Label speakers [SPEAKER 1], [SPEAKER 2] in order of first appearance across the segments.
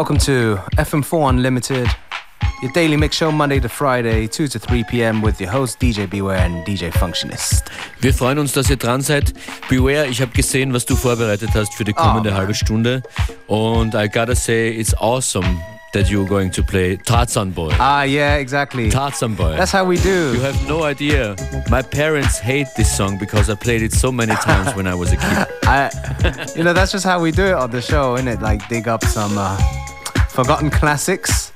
[SPEAKER 1] Welcome to FM4 Unlimited, your daily mix show Monday to Friday, 2 to 3 p.m. with your host DJ Beware and DJ Functionist.
[SPEAKER 2] Wir freuen uns, dass ihr dran seid. Beware, ich habe gesehen, was du vorbereitet hast für die kommende oh, halbe Stunde. Und I gotta say, it's awesome that you're going to play Tarzan Boy.
[SPEAKER 1] Ah, yeah, exactly.
[SPEAKER 2] Tarzan Boy.
[SPEAKER 1] That's how we do.
[SPEAKER 2] You have no idea. My parents hate this song because I played it so many times when I was a kid.
[SPEAKER 1] I, you know, that's just how we do it on the show, isn't it? Like dig up some uh, forgotten classics.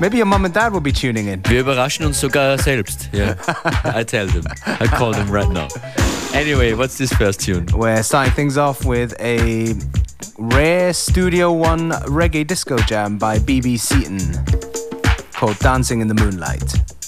[SPEAKER 1] Maybe your mom and dad will be tuning in.
[SPEAKER 2] Wir überraschen uns sogar selbst. Yeah, I tell them. I call them right now. Anyway, what's this first tune?
[SPEAKER 1] We're starting things off with a rare Studio One reggae disco jam by BB Seaton called Dancing in the Moonlight.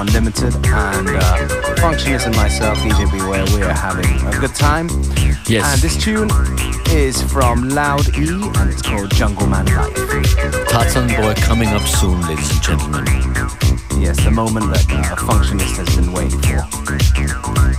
[SPEAKER 1] Of FM4 Unlimited, and uh, Functionist and myself, DJ Beware, we are having a good time.
[SPEAKER 2] Yes.
[SPEAKER 1] And this tune is from Loud E, and it's called Jungleman Life.
[SPEAKER 2] Tarzan Boy coming up soon, ladies and gentlemen.
[SPEAKER 1] Yes, the moment that uh, Functionist has been waiting for.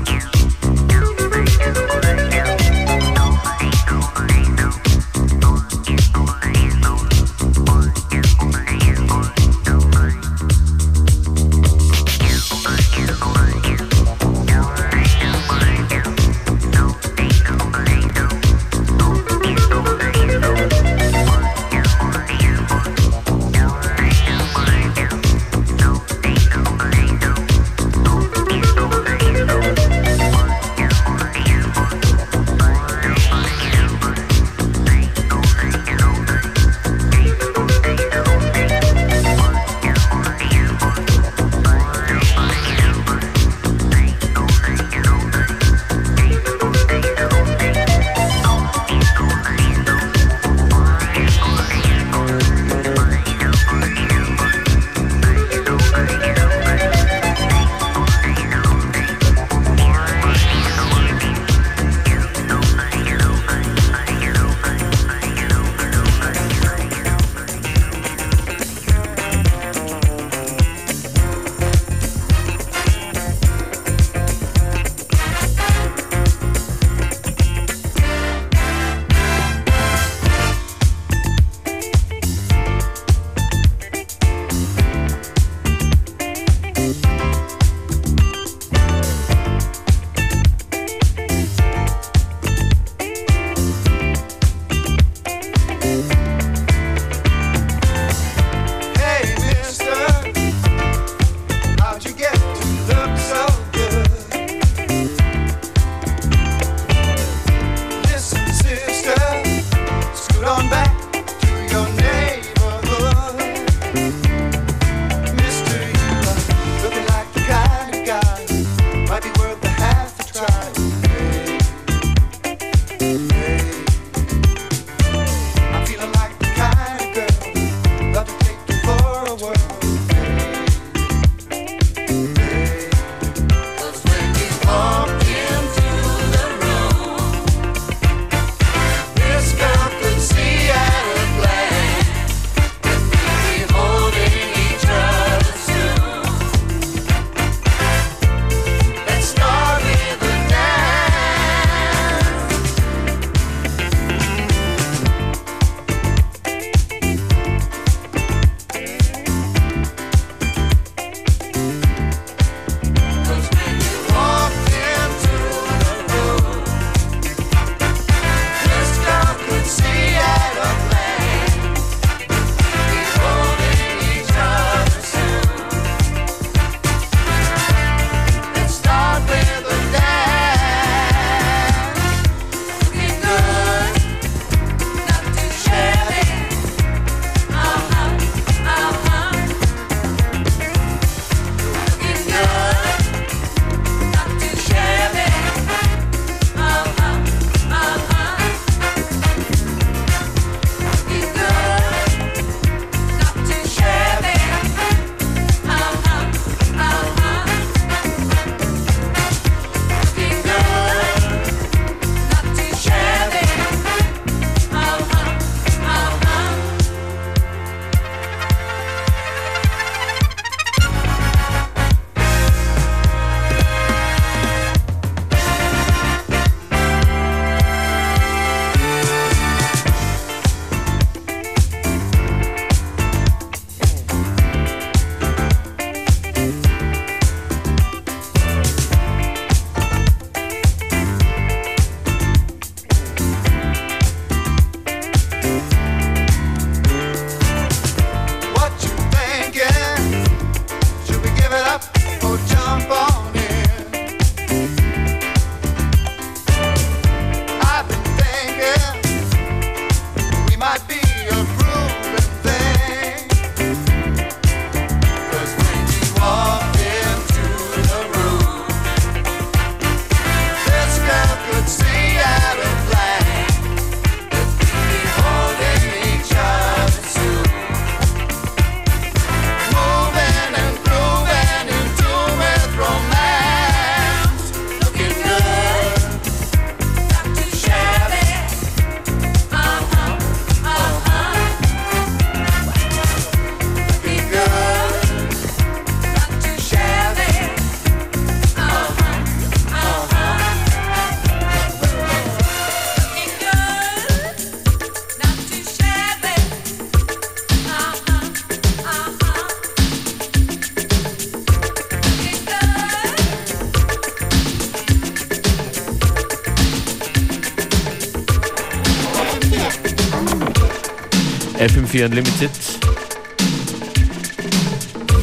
[SPEAKER 2] FM4 Unlimited.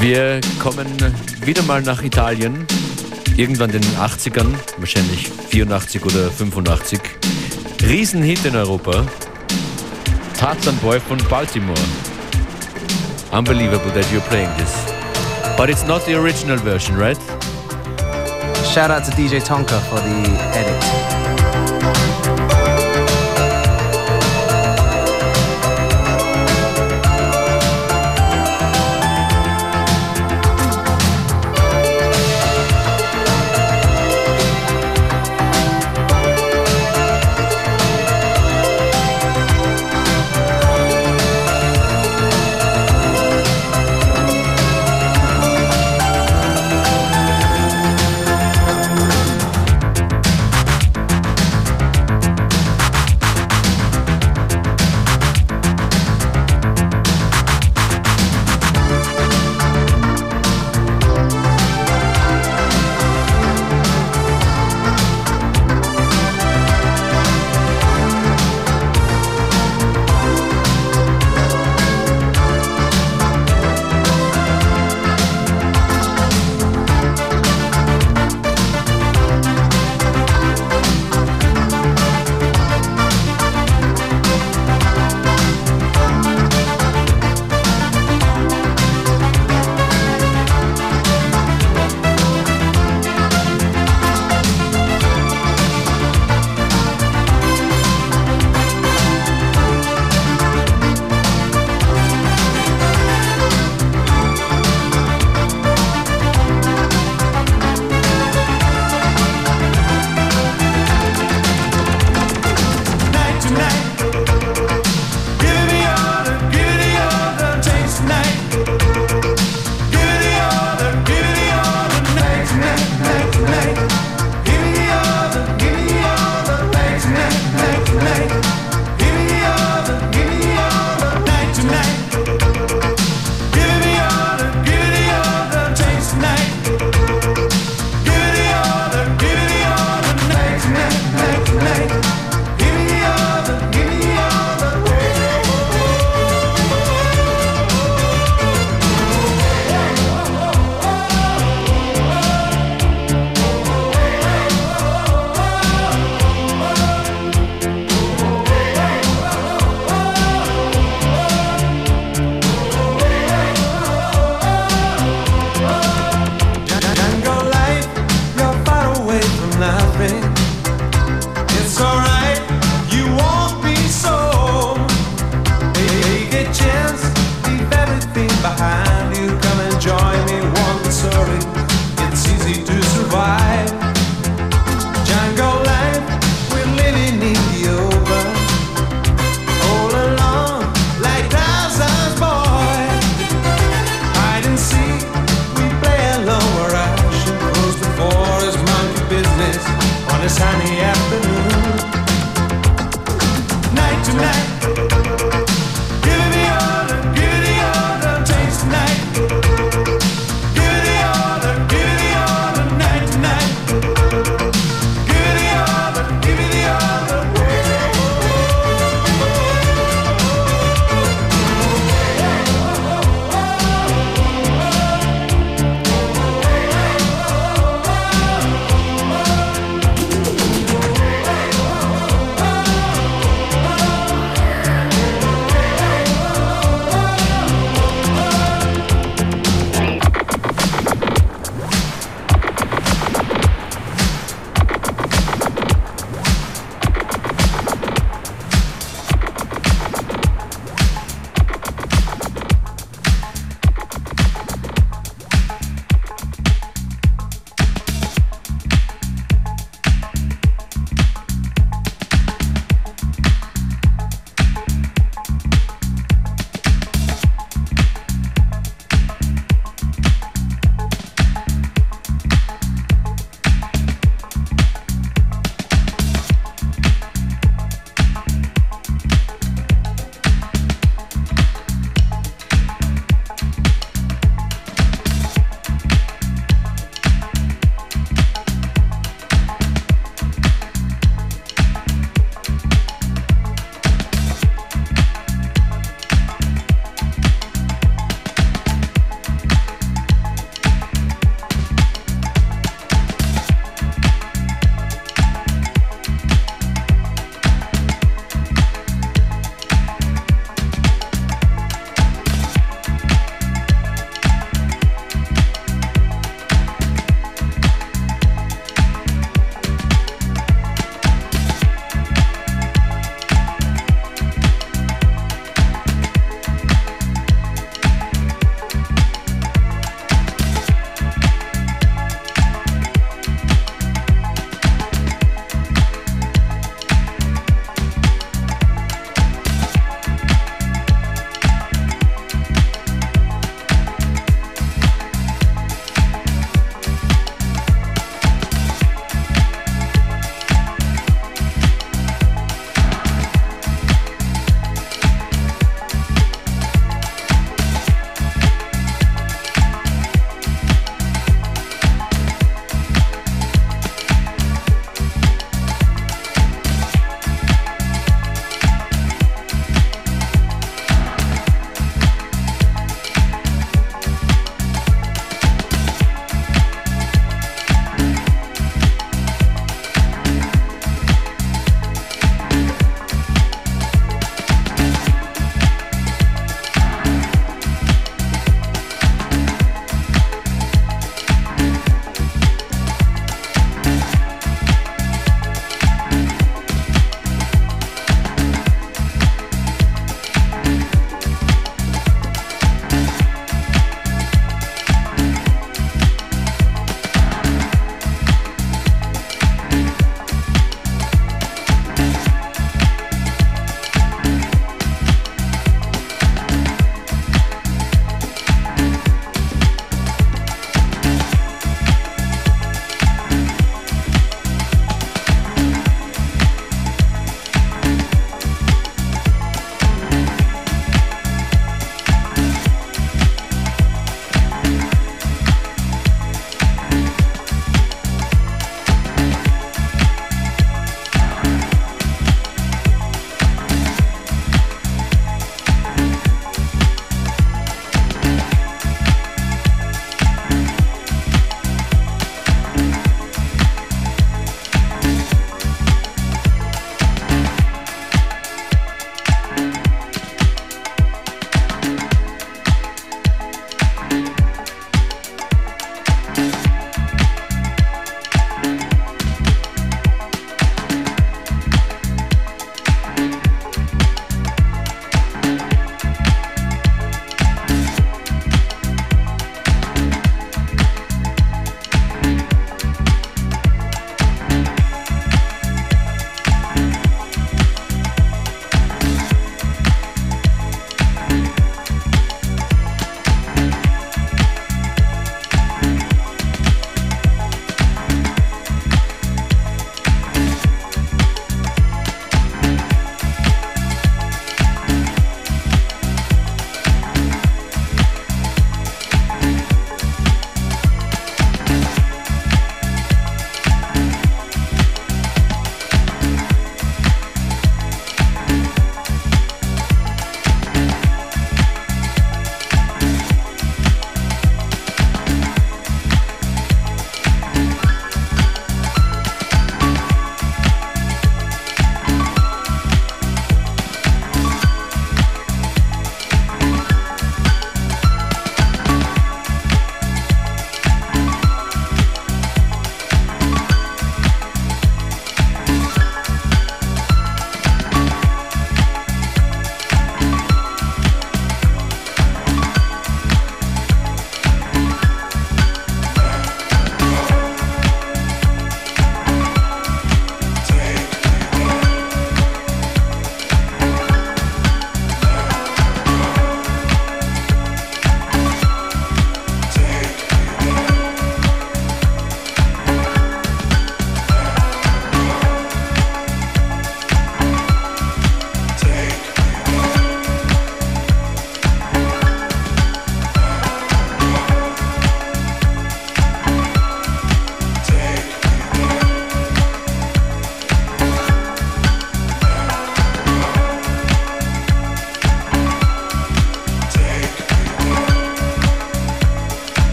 [SPEAKER 2] Wir kommen wieder mal nach Italien, irgendwann in den 80ern, wahrscheinlich 84 oder 85. Riesenhit in Europa. Tarzan Boy von Baltimore. Unbelievable that you're playing this. But it's not the original version, right?
[SPEAKER 1] Shout out to DJ Tonka for the edit.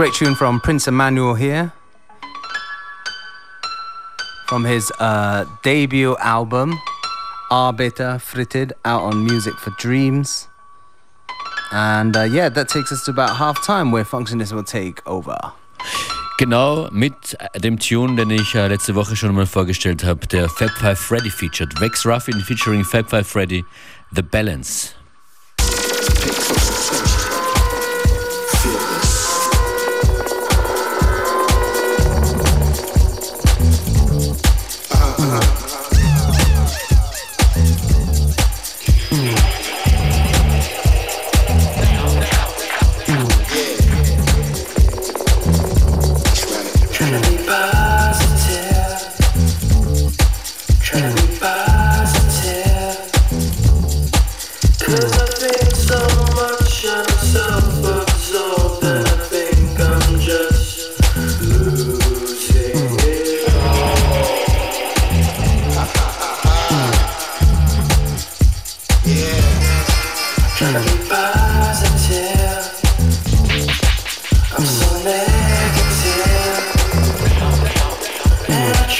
[SPEAKER 1] Great tune from Prince Emmanuel here. From his uh, debut album, Arbiter Fritted, out on Music for Dreams. And uh, yeah, that takes us to about half time where Functionist will take over.
[SPEAKER 3] Genau mit dem Tune, den ich äh, letzte Woche schon mal vorgestellt habe, der Fab Five Freddy featured. Vex Ruffin featuring Fab Five Freddy, The Balance.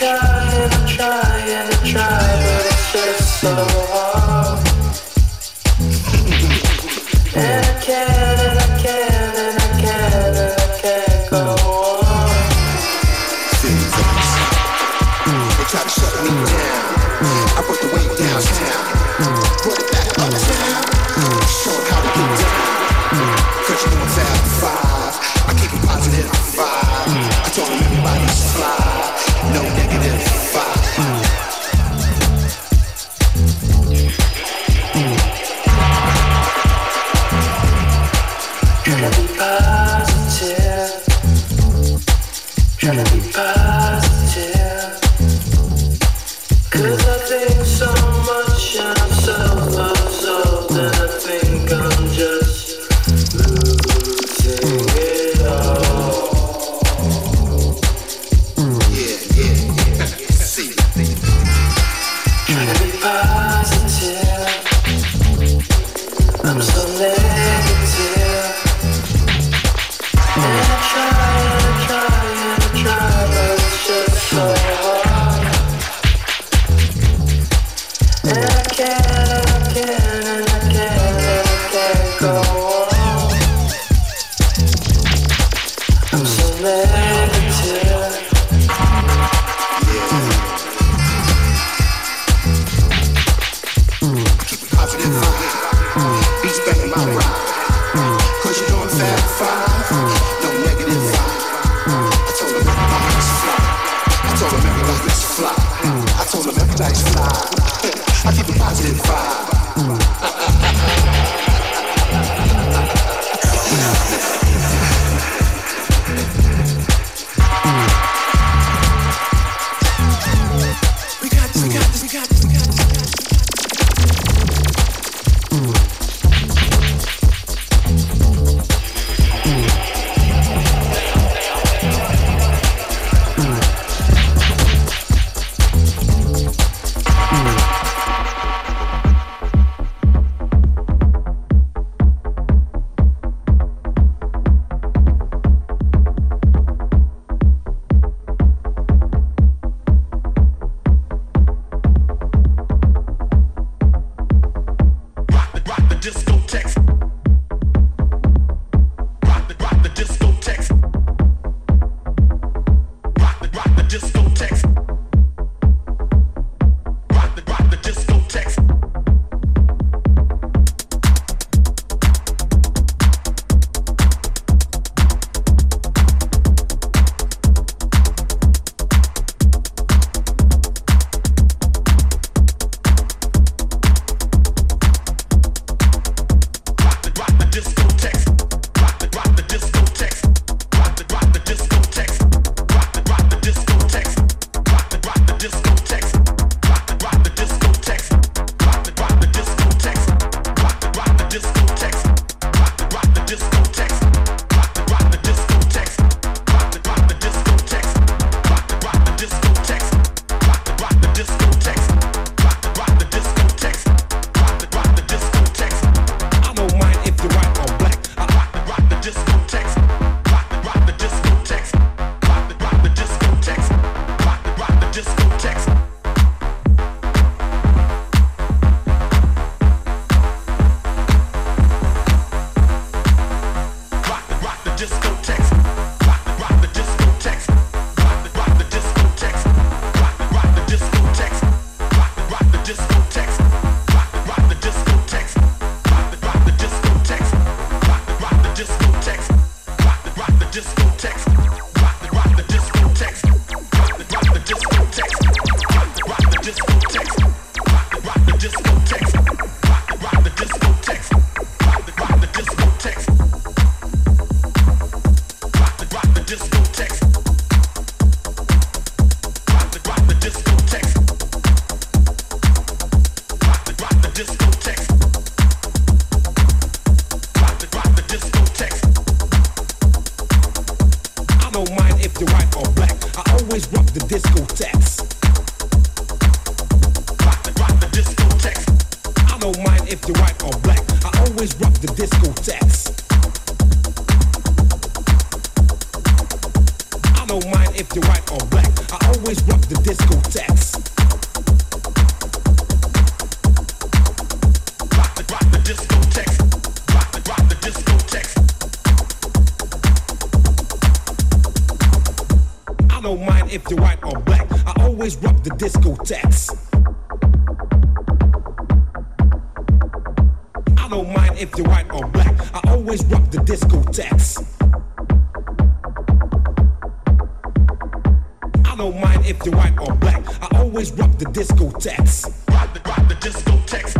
[SPEAKER 4] try and I try and I try, but it's just so hard. I fly. if you're white or black. I always rock the discotheques. I don't mind if you're white or black. I always rock the discotheques. I don't mind if you're white or black. I always rock the discotheques. Rock the, rock the discotheques.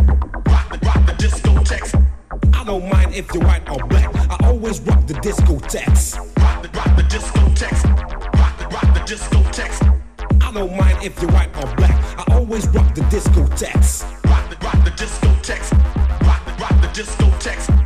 [SPEAKER 4] Rock the, rock the discotheques. I don't mind if you're white or black. I always rock the discotheques. Rock the, rock the discotheques discotheques. I don't mind if you're white or black. I always rock the discotheques. Rock the rock the discotheques. Rock the rock the discotheques.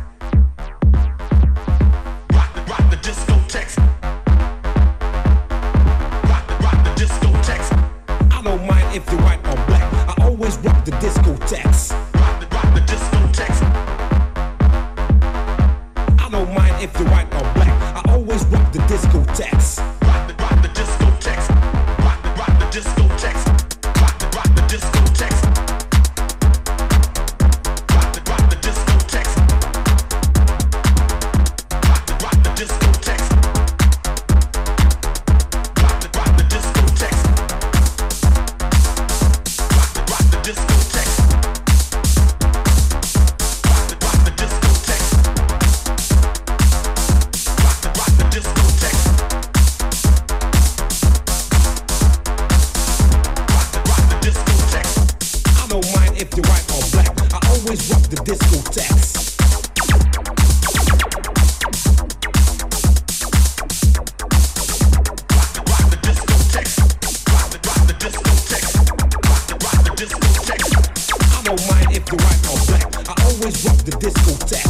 [SPEAKER 4] the discotheque.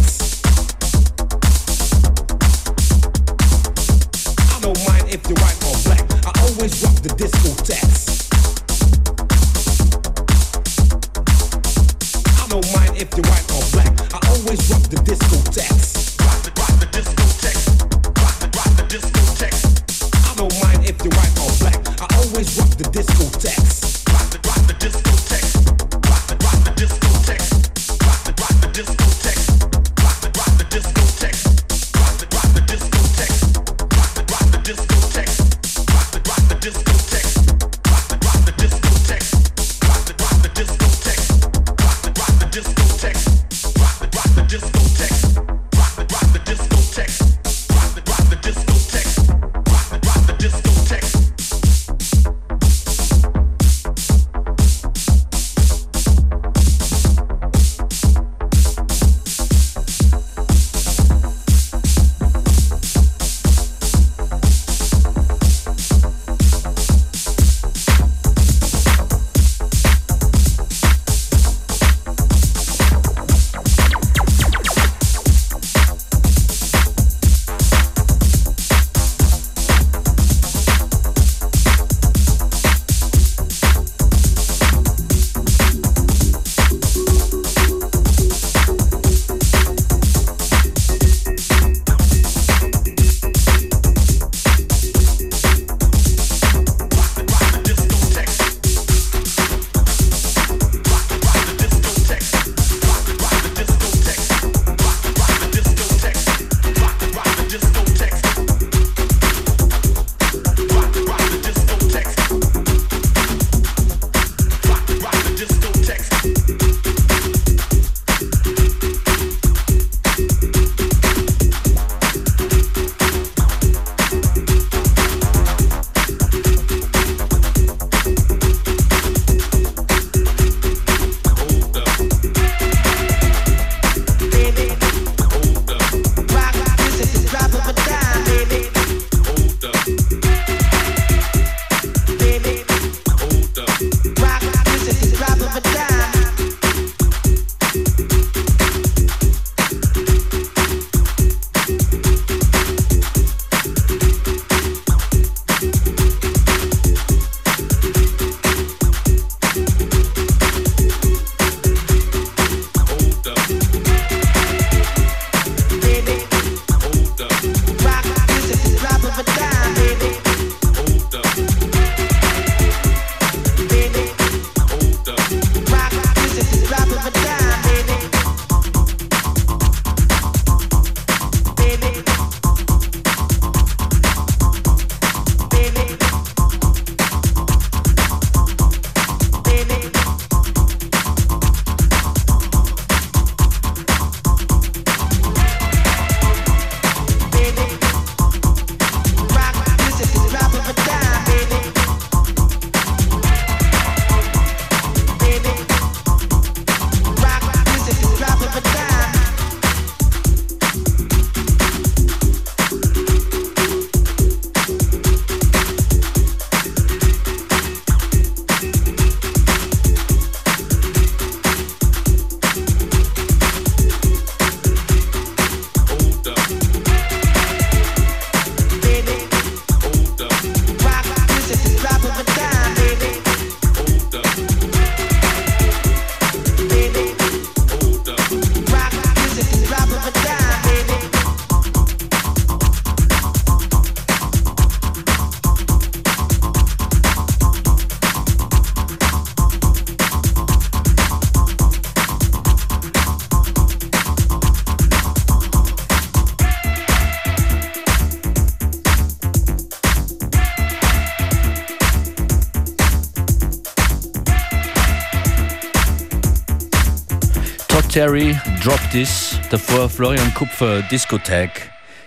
[SPEAKER 2] Terry, Drop This, davor Florian Kupfer, Discotag.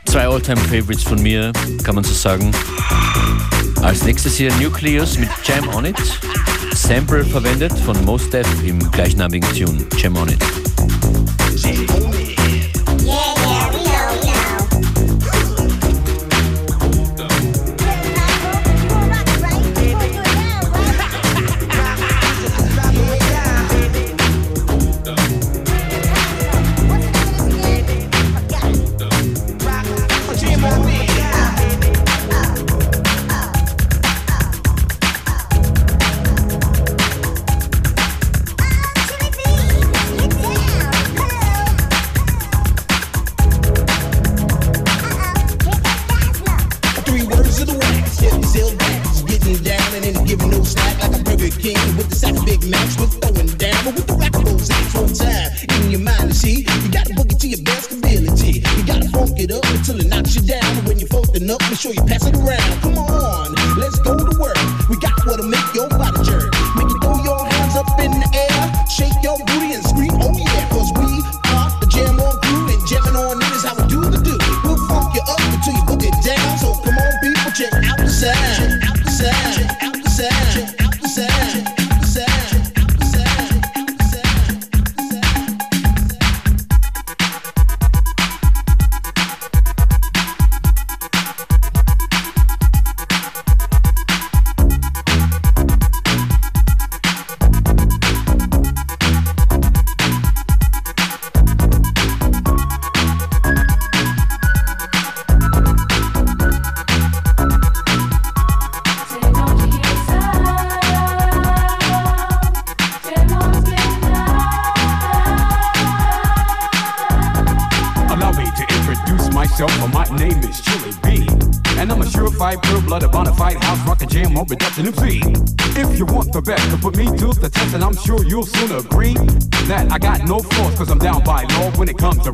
[SPEAKER 2] Zwei Alltime-Favorites von mir, kann man so sagen. Als nächstes hier Nucleus mit Jam On It. Sample verwendet von Most Def im gleichnamigen Tune, Jam On It.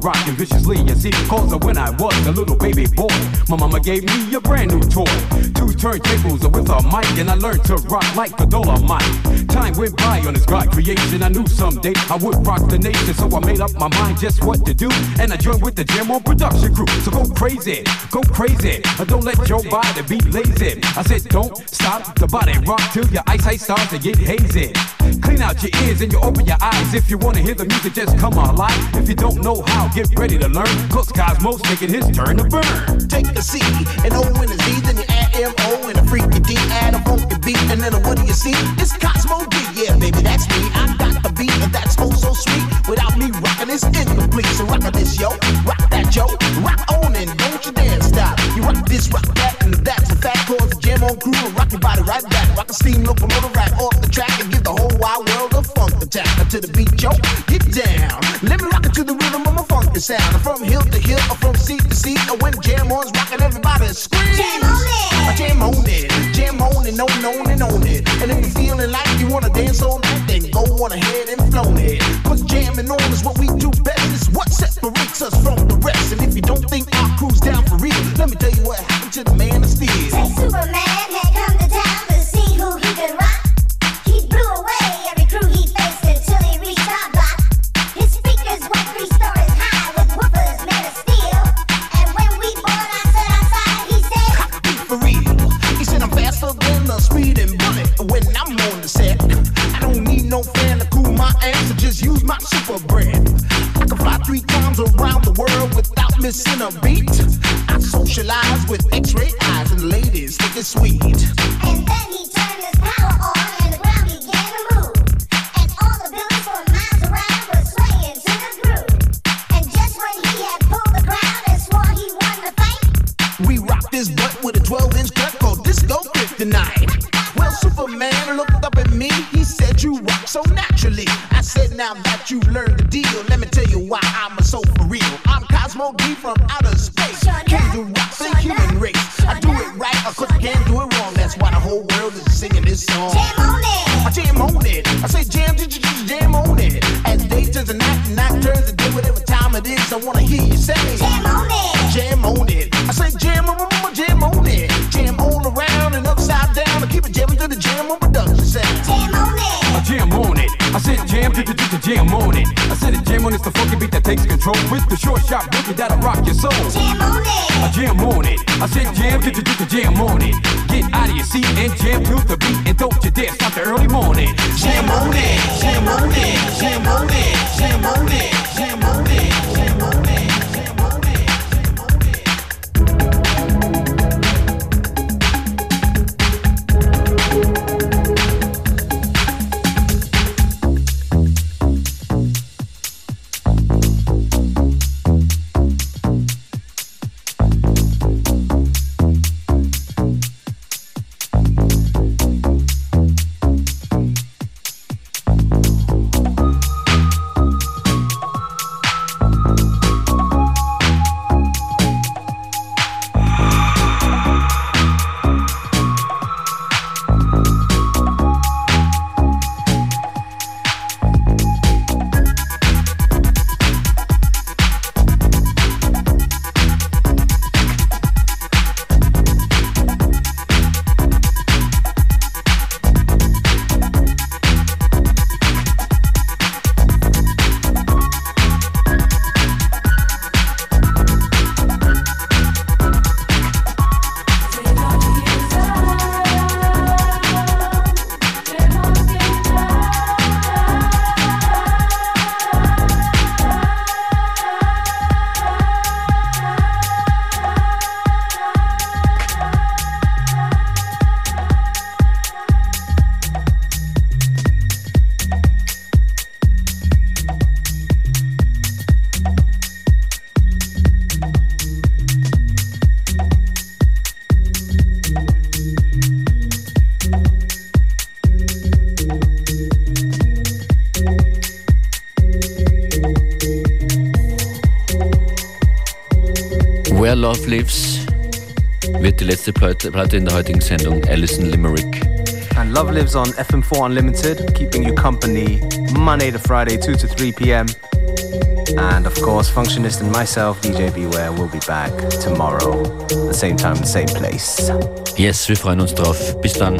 [SPEAKER 5] Rocking viciously. You see, cause of when I was a little baby boy, my mama gave me a brand new toy. Two turntables with a mic, and I learned to rock like the Dolomite. Time went by on this God creation. I knew someday I would rock the nation, so I made up my mind just what to do. And I joined with the Jam on production crew. So go crazy, go crazy. Don't let your body be lazy. I said, don't stop the body rock till your eyesight starts to get hazy. Clean out your ears and you open your eyes. If you wanna hear the music, just come alive. If you don't know how, get ready to learn. Cause Cozmo's taking his turn to burn.
[SPEAKER 6] Take a C, an O and a Z, then you add M-O and a freaky D, add a funky beat, and then a what do you see? It's Cozmo D, yeah, baby, that's me. I got the beat, and that's oh so sweet. Without me rocking, it's incomplete. So rock this, yo, rock that, yo, rock on and don't you dare stop. You rock this, rock that, and that's a fact. Cause jam on crew and rock your body right back. Rock a steam locomotive right off the track and give the whole wide world a funk attack. To the beat, yo, get down. Let me rock it to the rhythm of my funky sound. From hill to hill, or from seat to seat. Or when jam on's rocking, everybody scream.
[SPEAKER 7] Jam on it.
[SPEAKER 6] Jam on it. Jam on it, on, on and on it. And if you're feeling like you wanna dance all night, then go on ahead and flow it. Cause jamming on is what we do best. It's what separates us from the rest. And if you don't think our crew's down for real, let me tell you what happened to the man no fan to cool my ass, so just use my super breath. I can fly three times around the world without missing a beat. I socialize with X-ray eyes and ladies think it's sweet.
[SPEAKER 7] and then he turned his power on
[SPEAKER 5] beat that takes control with the short shot boogie that'll rock your soul.
[SPEAKER 7] Jam on it.
[SPEAKER 5] I jam on it. I said jam to the to jam on it. Get out of your seat and jam to the beat and don't you dare stop the early morning. Jam on it, jam on it, jam on it, jam on it, jam on it, jam on it.
[SPEAKER 2] Die letzte Platte in der heutigen Sendung, Alison Limerick.
[SPEAKER 1] And Love lives on FM4 Unlimited, keeping you company Monday to Friday, 2 to 3 p.m. And of course, Functionist and myself, DJ Beware, will be back tomorrow, the same time, the same place.
[SPEAKER 2] Yes, wir freuen uns drauf. Bis dann.